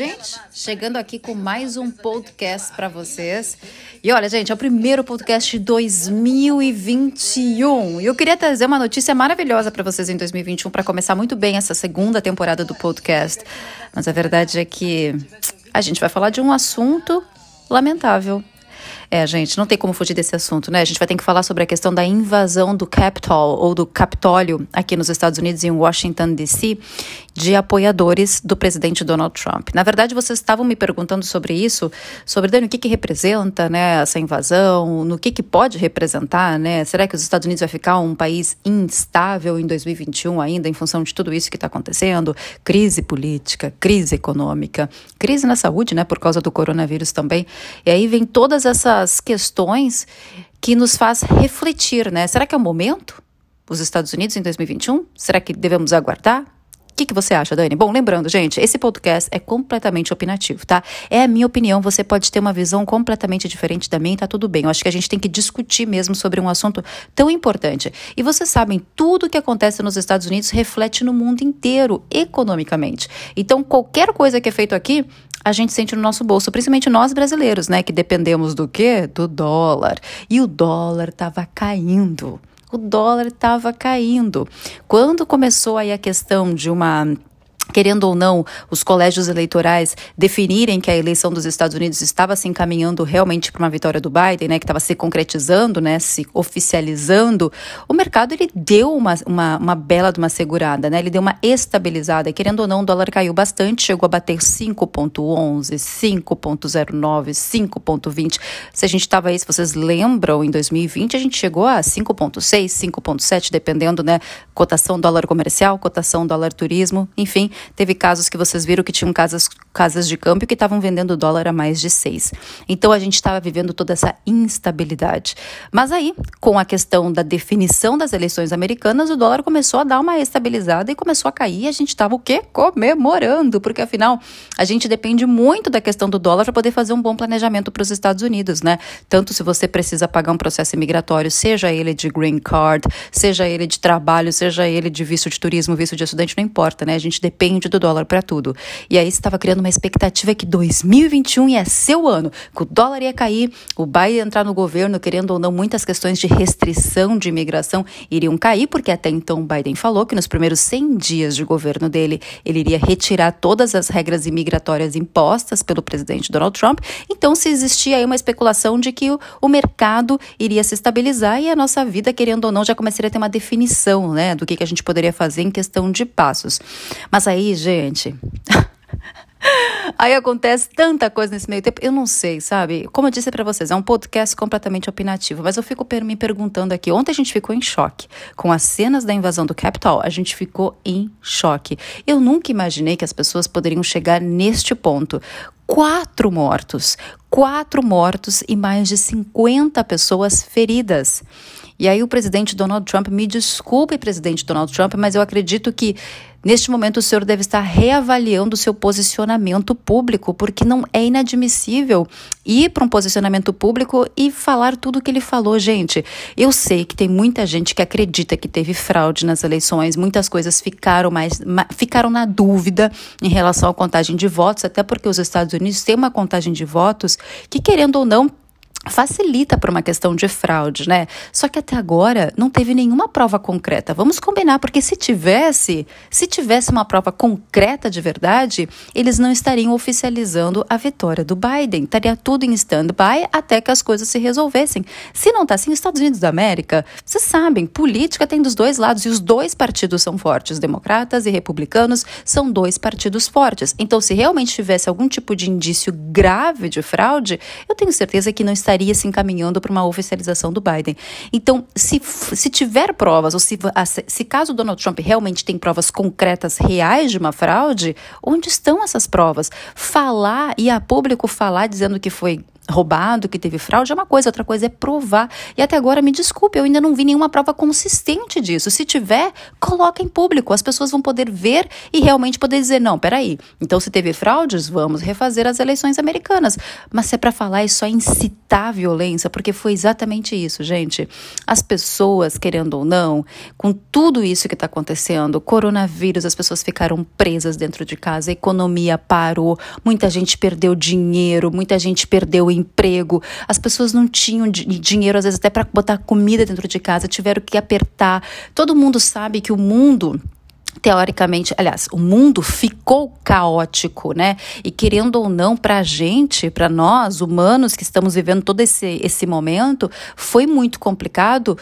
gente, chegando aqui com mais um podcast para vocês. E olha, gente, é o primeiro podcast de 2021. E eu queria trazer uma notícia maravilhosa para vocês em 2021 para começar muito bem essa segunda temporada do podcast. Mas a verdade é que a gente vai falar de um assunto lamentável é, gente, não tem como fugir desse assunto, né? A gente vai ter que falar sobre a questão da invasão do Capitol ou do Capitólio aqui nos Estados Unidos, em Washington, D.C., de apoiadores do presidente Donald Trump. Na verdade, vocês estavam me perguntando sobre isso, sobre Dani, o que, que representa né, essa invasão, no que, que pode representar, né? Será que os Estados Unidos vai ficar um país instável em 2021 ainda, em função de tudo isso que está acontecendo? Crise política, crise econômica, crise na saúde, né? Por causa do coronavírus também. E aí vem todas essas essas questões que nos faz refletir, né? Será que é o momento? Os Estados Unidos em 2021? Será que devemos aguardar? O que, que você acha, Dani? Bom, lembrando, gente, esse podcast é completamente opinativo, tá? É a minha opinião, você pode ter uma visão completamente diferente da minha tá tudo bem. Eu acho que a gente tem que discutir mesmo sobre um assunto tão importante. E vocês sabem, tudo que acontece nos Estados Unidos reflete no mundo inteiro, economicamente. Então, qualquer coisa que é feito aqui a gente sente no nosso bolso, principalmente nós brasileiros, né, que dependemos do quê? Do dólar. E o dólar estava caindo. O dólar estava caindo. Quando começou aí a questão de uma querendo ou não, os colégios eleitorais definirem que a eleição dos Estados Unidos estava se encaminhando realmente para uma vitória do Biden, né, que estava se concretizando, né, se oficializando, o mercado ele deu uma, uma, uma bela de uma segurada, né, ele deu uma estabilizada, querendo ou não, o dólar caiu bastante, chegou a bater 5.11, 5.09, 5.20, se a gente estava aí, se vocês lembram, em 2020 a gente chegou a 5.6, 5.7, dependendo, né, cotação dólar comercial, cotação dólar turismo, enfim, Teve casos que vocês viram que tinham casas, casas de câmbio que estavam vendendo dólar a mais de seis. Então a gente estava vivendo toda essa instabilidade. Mas aí, com a questão da definição das eleições americanas, o dólar começou a dar uma estabilizada e começou a cair. A gente estava o quê? Comemorando, porque afinal a gente depende muito da questão do dólar para poder fazer um bom planejamento para os Estados Unidos, né? Tanto se você precisa pagar um processo imigratório, seja ele de green card, seja ele de trabalho, seja ele de visto de turismo, visto de estudante, não importa, né? A gente depende depende do dólar para tudo. E aí estava criando uma expectativa que 2021 ia ser o ano, que o dólar ia cair, o Biden entrar no governo, querendo ou não, muitas questões de restrição de imigração iriam cair, porque até então o Biden falou que nos primeiros 100 dias de governo dele, ele iria retirar todas as regras imigratórias impostas pelo presidente Donald Trump. Então, se existia aí uma especulação de que o, o mercado iria se estabilizar e a nossa vida, querendo ou não, já começaria a ter uma definição, né, do que, que a gente poderia fazer em questão de passos. Mas aí, gente. Aí acontece tanta coisa nesse meio tempo, eu não sei, sabe? Como eu disse para vocês, é um podcast completamente opinativo, mas eu fico me perguntando aqui. Ontem a gente ficou em choque com as cenas da invasão do Capitol, a gente ficou em choque. Eu nunca imaginei que as pessoas poderiam chegar neste ponto. Quatro mortos, quatro mortos e mais de 50 pessoas feridas. E aí o presidente Donald Trump, me desculpe, presidente Donald Trump, mas eu acredito que Neste momento, o senhor deve estar reavaliando o seu posicionamento público, porque não é inadmissível ir para um posicionamento público e falar tudo o que ele falou, gente. Eu sei que tem muita gente que acredita que teve fraude nas eleições, muitas coisas ficaram mais ficaram na dúvida em relação à contagem de votos, até porque os Estados Unidos têm uma contagem de votos que, querendo ou não, facilita por uma questão de fraude, né? Só que até agora não teve nenhuma prova concreta. Vamos combinar, porque se tivesse, se tivesse uma prova concreta de verdade, eles não estariam oficializando a vitória do Biden. Estaria tudo em stand-by até que as coisas se resolvessem. Se não está assim, Estados Unidos da América, vocês sabem, política tem dos dois lados e os dois partidos são fortes, democratas e republicanos são dois partidos fortes. Então, se realmente tivesse algum tipo de indício grave de fraude, eu tenho certeza que não estaria estaria se encaminhando para uma oficialização do Biden. Então, se, se tiver provas, ou se, se caso Donald Trump realmente tem provas concretas, reais de uma fraude, onde estão essas provas? Falar e a público falar dizendo que foi roubado, que teve fraude, é uma coisa, outra coisa é provar. E até agora, me desculpe, eu ainda não vi nenhuma prova consistente disso. Se tiver, coloca em público. As pessoas vão poder ver e realmente poder dizer: não, peraí. Então, se teve fraudes, vamos refazer as eleições americanas. Mas se é para falar, é só incitar a violência, porque foi exatamente isso, gente. As pessoas, querendo ou não, com tudo isso que está acontecendo, coronavírus, as pessoas ficaram presas dentro de casa, a economia parou, muita gente perdeu dinheiro, muita gente perdeu emprego, as pessoas não tinham dinheiro, às vezes, até para botar comida dentro de casa, tiveram que apertar. Todo mundo sabe que o mundo teoricamente, aliás, o mundo ficou caótico, né? E querendo ou não, para a gente, para nós, humanos que estamos vivendo todo esse, esse momento, foi muito complicado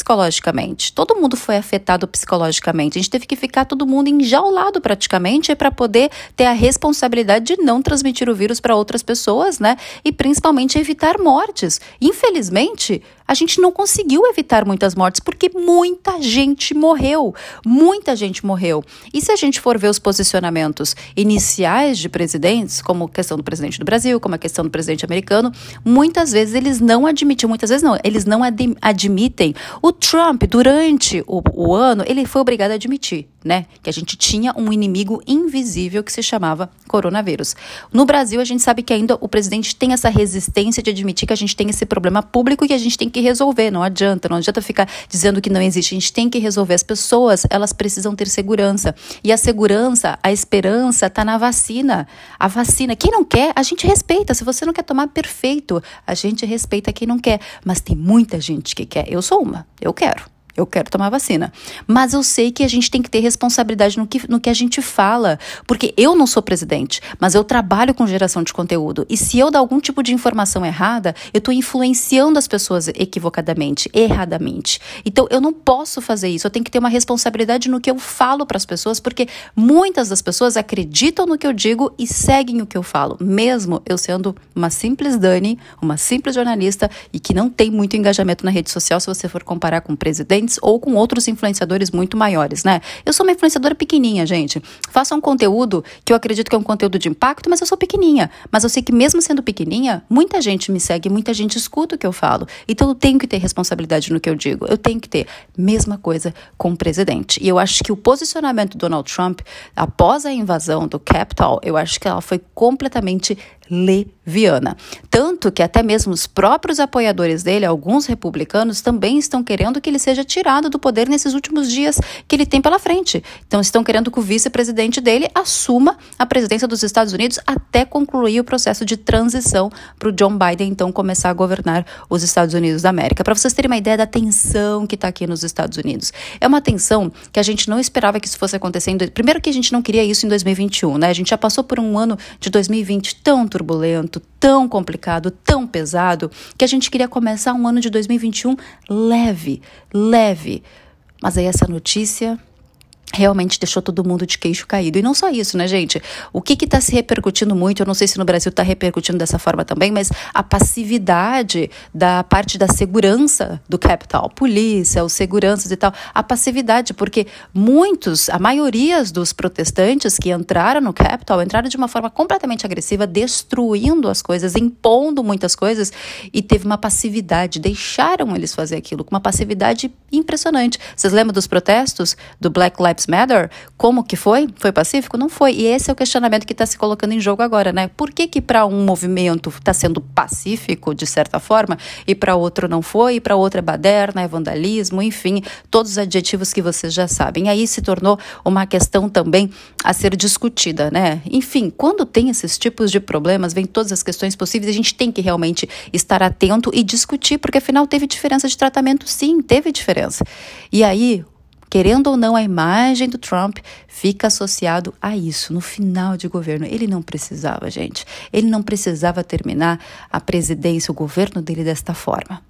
psicologicamente. Todo mundo foi afetado psicologicamente. A gente teve que ficar todo mundo enjaulado praticamente para poder ter a responsabilidade de não transmitir o vírus para outras pessoas, né? E principalmente evitar mortes. Infelizmente, a gente não conseguiu evitar muitas mortes porque muita gente morreu. Muita gente morreu. E se a gente for ver os posicionamentos iniciais de presidentes, como a questão do presidente do Brasil, como a questão do presidente americano, muitas vezes eles não admitem, muitas vezes não, eles não ad admitem. O Trump, durante o, o ano, ele foi obrigado a admitir né? Que a gente tinha um inimigo invisível que se chamava coronavírus. No Brasil, a gente sabe que ainda o presidente tem essa resistência de admitir que a gente tem esse problema público e que a gente tem que resolver. Não adianta, não adianta ficar dizendo que não existe. A gente tem que resolver. As pessoas, elas precisam ter segurança. E a segurança, a esperança está na vacina. A vacina, quem não quer, a gente respeita. Se você não quer tomar, perfeito. A gente respeita quem não quer. Mas tem muita gente que quer. Eu sou uma. Eu quero eu quero tomar vacina. Mas eu sei que a gente tem que ter responsabilidade no que, no que a gente fala. Porque eu não sou presidente, mas eu trabalho com geração de conteúdo. E se eu dar algum tipo de informação errada, eu estou influenciando as pessoas equivocadamente, erradamente. Então eu não posso fazer isso. Eu tenho que ter uma responsabilidade no que eu falo para as pessoas, porque muitas das pessoas acreditam no que eu digo e seguem o que eu falo, mesmo eu sendo uma simples Dani, uma simples jornalista e que não tem muito engajamento na rede social se você for comparar com presidente ou com outros influenciadores muito maiores, né? Eu sou uma influenciadora pequenininha, gente. Faço um conteúdo que eu acredito que é um conteúdo de impacto, mas eu sou pequenininha. Mas eu sei que mesmo sendo pequenininha, muita gente me segue, muita gente escuta o que eu falo. Então eu tenho que ter responsabilidade no que eu digo. Eu tenho que ter. Mesma coisa com o presidente. E eu acho que o posicionamento do Donald Trump após a invasão do Capitol, eu acho que ela foi completamente leviana. Tanto que até mesmo os próprios apoiadores dele, alguns republicanos, também estão querendo que ele seja tirado do poder nesses últimos dias que ele tem pela frente. Então, estão querendo que o vice-presidente dele assuma a presidência dos Estados Unidos até concluir o processo de transição para o John Biden, então, começar a governar os Estados Unidos da América. Para vocês terem uma ideia da tensão que está aqui nos Estados Unidos. É uma tensão que a gente não esperava que isso fosse acontecendo. Primeiro que a gente não queria isso em 2021, né? A gente já passou por um ano de 2020 tão turbulento, tão complicado, tão pesado, que a gente queria começar um ano de 2021 leve, leve. Mas aí essa notícia realmente deixou todo mundo de queixo caído. E não só isso, né, gente? O que está se repercutindo muito, eu não sei se no Brasil está repercutindo dessa forma também, mas a passividade da parte da segurança do capital, polícia, os seguranças e tal, a passividade, porque muitos, a maioria dos protestantes que entraram no capital entraram de uma forma completamente agressiva, destruindo as coisas, impondo muitas coisas e teve uma passividade, deixaram eles fazer aquilo com uma passividade impressionante. Vocês lembram dos protestos do Black Lives Lives Matter, como que foi? Foi pacífico? Não foi. E esse é o questionamento que está se colocando em jogo agora, né? Por que que para um movimento está sendo pacífico, de certa forma, e para outro não foi, e para outro é baderna, é vandalismo, enfim, todos os adjetivos que vocês já sabem. Aí se tornou uma questão também a ser discutida, né? Enfim, quando tem esses tipos de problemas, vem todas as questões possíveis, a gente tem que realmente estar atento e discutir, porque afinal teve diferença de tratamento, sim, teve diferença. E aí, Querendo ou não, a imagem do Trump fica associado a isso no final de governo. Ele não precisava, gente. Ele não precisava terminar a presidência, o governo dele desta forma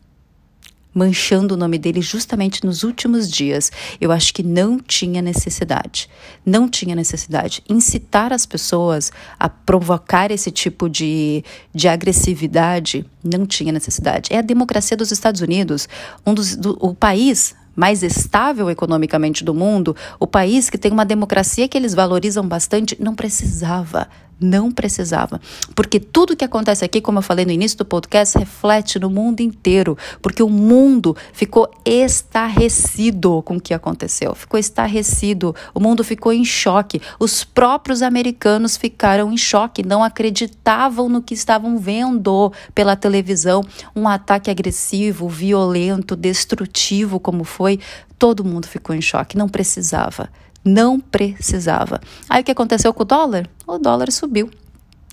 manchando o nome dele justamente nos últimos dias. Eu acho que não tinha necessidade. Não tinha necessidade. Incitar as pessoas a provocar esse tipo de, de agressividade não tinha necessidade. É a democracia dos Estados Unidos, um dos, do, o país mais estável economicamente do mundo, o país que tem uma democracia que eles valorizam bastante, não precisava Não precisava. Porque tudo que acontece aqui, como eu falei no início do podcast, reflete no mundo inteiro. Porque o mundo ficou estarrecido com o que aconteceu. Ficou estarrecido. O mundo ficou em choque. Os próprios americanos ficaram em choque. Não acreditavam no que estavam vendo pela televisão. Um ataque agressivo, violento, destrutivo, como foi. Todo mundo ficou em choque. Não precisava. Não precisava. Aí o que aconteceu com o dólar? O dólar subiu.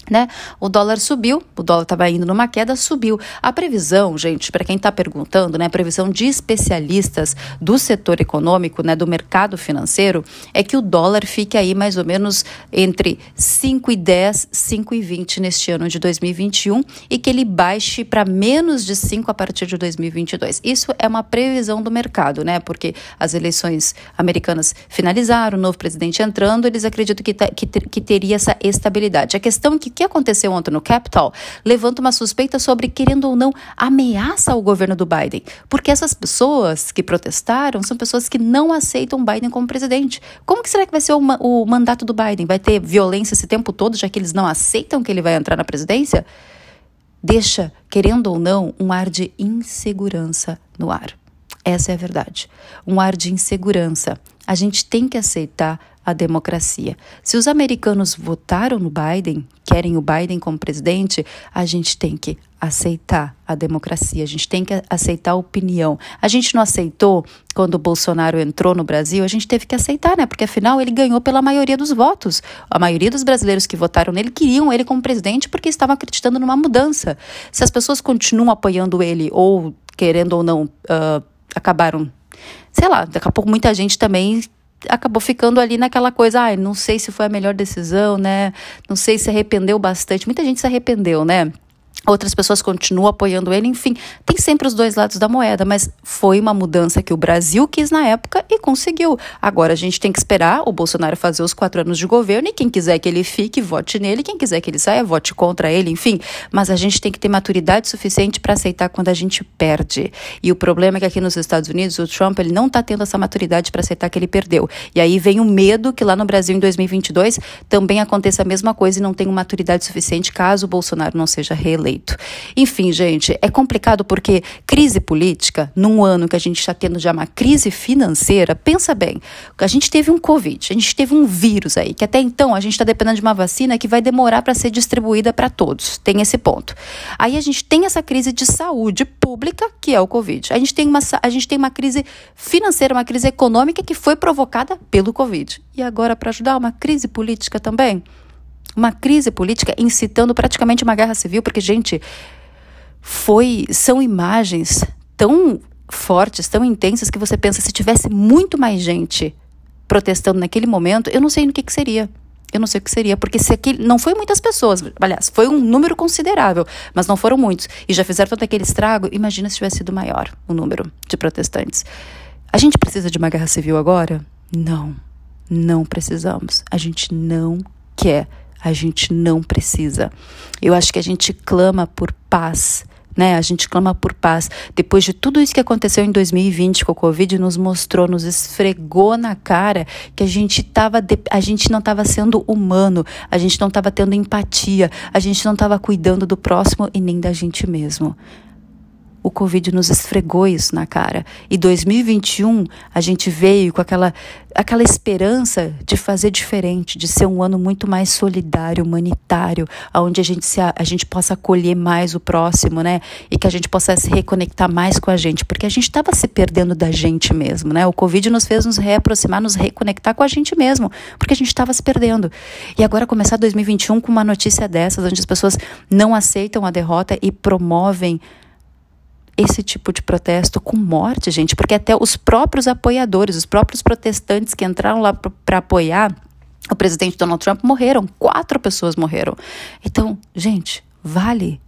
Né? O dólar subiu, o dólar estava indo numa queda, subiu. A previsão, gente, para quem está perguntando, né, a previsão de especialistas do setor econômico, né, do mercado financeiro, é que o dólar fique aí mais ou menos entre 5,10 e 5,20 neste ano de 2021 e que ele baixe para menos de 5 a partir de 2022. Isso é uma previsão do mercado, né? Porque as eleições americanas finalizaram, o novo presidente entrando, eles acreditam que, que, que teria essa estabilidade. A questão é que que aconteceu ontem no Capitol levanta uma suspeita sobre, querendo ou não, ameaça ao governo do Biden. Porque essas pessoas que protestaram são pessoas que não aceitam Biden como presidente. Como que será que vai ser o, o mandato do Biden? Vai ter violência esse tempo todo, já que eles não aceitam que ele vai entrar na presidência? Deixa, querendo ou não, um ar de insegurança no ar. Essa é a verdade. Um ar de insegurança. A gente tem que aceitar a democracia. Se os americanos votaram no Biden, querem o Biden como presidente, a gente tem que aceitar a democracia, a gente tem que aceitar a opinião. A gente não aceitou quando o Bolsonaro entrou no Brasil, a gente teve que aceitar, né? Porque afinal ele ganhou pela maioria dos votos. A maioria dos brasileiros que votaram nele queriam ele como presidente porque estavam acreditando numa mudança. Se as pessoas continuam apoiando ele ou querendo ou não uh, acabaram sei lá, daqui a pouco muita gente também acabou ficando ali naquela coisa, ai, ah, não sei se foi a melhor decisão, né? Não sei se arrependeu bastante. Muita gente se arrependeu, né? Outras pessoas continuam apoiando ele, enfim, tem sempre os dois lados da moeda, mas foi uma mudança que o Brasil quis na época e conseguiu. Agora a gente tem que esperar o Bolsonaro fazer os quatro anos de governo e quem quiser que ele fique, vote nele, quem quiser que ele saia, vote contra ele, enfim. Mas a gente tem que ter maturidade suficiente para aceitar quando a gente perde. E o problema é que aqui nos Estados Unidos o Trump ele não está tendo essa maturidade para aceitar que ele perdeu. E aí vem o medo que lá no Brasil em 2022 também aconteça a mesma coisa e não tenha maturidade suficiente caso o Bolsonaro não seja reeleito. Enfim, gente, é complicado porque crise política, num ano que a gente está tendo já uma crise financeira, pensa bem, a gente teve um Covid, a gente teve um vírus aí, que até então a gente está dependendo de uma vacina que vai demorar para ser distribuída para todos. Tem esse ponto. Aí a gente tem essa crise de saúde pública, que é o Covid. A gente tem uma, a gente tem uma crise financeira, uma crise econômica que foi provocada pelo Covid. E agora, para ajudar, uma crise política também? Uma crise política incitando praticamente uma guerra civil, porque, gente, foi, são imagens tão fortes, tão intensas, que você pensa, se tivesse muito mais gente protestando naquele momento, eu não sei no que, que seria. Eu não sei o que seria, porque se aquele, não foi muitas pessoas, aliás, foi um número considerável, mas não foram muitos, e já fizeram todo aquele estrago, imagina se tivesse sido maior o número de protestantes. A gente precisa de uma guerra civil agora? Não, não precisamos. A gente não quer a gente não precisa. Eu acho que a gente clama por paz. Né? A gente clama por paz. Depois de tudo isso que aconteceu em 2020 com o Covid, nos mostrou, nos esfregou na cara que a gente tava de... a gente não estava sendo humano, a gente não estava tendo empatia, a gente não estava cuidando do próximo e nem da gente mesmo o Covid nos esfregou isso na cara. E 2021 a gente veio com aquela, aquela esperança de fazer diferente, de ser um ano muito mais solidário, humanitário, onde a gente, se, a gente possa acolher mais o próximo, né? E que a gente possa se reconectar mais com a gente, porque a gente estava se perdendo da gente mesmo, né? O Covid nos fez nos reaproximar, nos reconectar com a gente mesmo, porque a gente estava se perdendo. E agora começar 2021 com uma notícia dessas, onde as pessoas não aceitam a derrota e promovem esse tipo de protesto com morte, gente, porque até os próprios apoiadores, os próprios protestantes que entraram lá para apoiar o presidente Donald Trump morreram, quatro pessoas morreram. Então, gente, vale.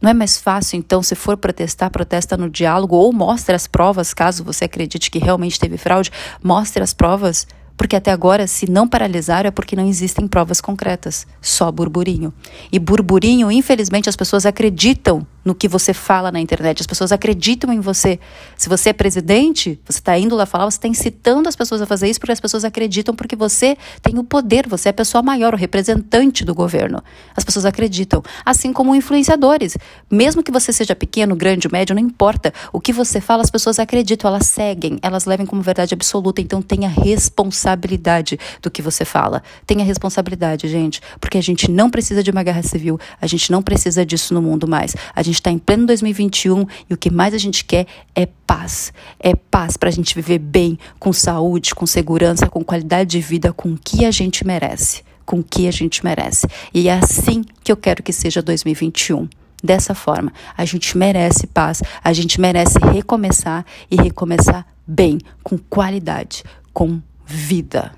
Não é mais fácil, então, se for protestar, protesta no diálogo ou mostre as provas, caso você acredite que realmente teve fraude, mostre as provas porque até agora, se não paralisaram, é porque não existem provas concretas, só burburinho. E burburinho, infelizmente, as pessoas acreditam no que você fala na internet. As pessoas acreditam em você. Se você é presidente, você está indo lá falar, você está incitando as pessoas a fazer isso porque as pessoas acreditam porque você tem o poder, você é a pessoa maior, o representante do governo. As pessoas acreditam. Assim como influenciadores. Mesmo que você seja pequeno, grande, médio, não importa. O que você fala, as pessoas acreditam, elas seguem, elas levam como verdade absoluta. Então tenha responsabilidade do que você fala. Tenha responsabilidade, gente. Porque a gente não precisa de uma guerra civil, a gente não precisa disso no mundo mais. A gente gente está em pleno 2021 e o que mais a gente quer é paz. É paz para a gente viver bem, com saúde, com segurança, com qualidade de vida, com o que a gente merece. Com o que a gente merece. E é assim que eu quero que seja 2021 dessa forma. A gente merece paz, a gente merece recomeçar e recomeçar bem, com qualidade, com vida.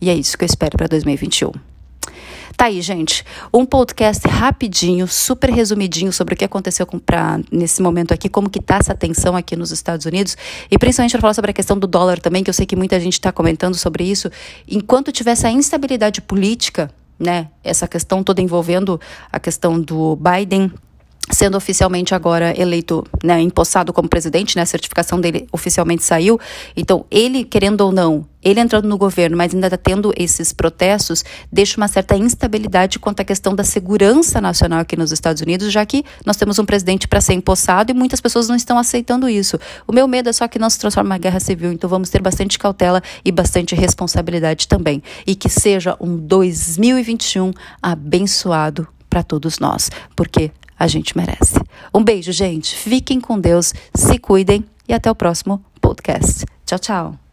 E é isso que eu espero para 2021. Tá aí, gente. Um podcast rapidinho, super resumidinho sobre o que aconteceu com, pra, nesse momento aqui, como que tá essa tensão aqui nos Estados Unidos. E principalmente para falar sobre a questão do dólar também, que eu sei que muita gente está comentando sobre isso. Enquanto tiver essa instabilidade política, né, essa questão toda envolvendo a questão do Biden sendo oficialmente agora eleito, né, empossado como presidente, né, a certificação dele oficialmente saiu. Então, ele, querendo ou não, ele entrando no governo, mas ainda está tendo esses protestos, deixa uma certa instabilidade quanto à questão da segurança nacional aqui nos Estados Unidos, já que nós temos um presidente para ser empossado e muitas pessoas não estão aceitando isso. O meu medo é só que não se transforme uma guerra civil, então vamos ter bastante cautela e bastante responsabilidade também. E que seja um 2021 abençoado para todos nós, porque a gente merece. Um beijo, gente. Fiquem com Deus, se cuidem e até o próximo podcast. Tchau, tchau.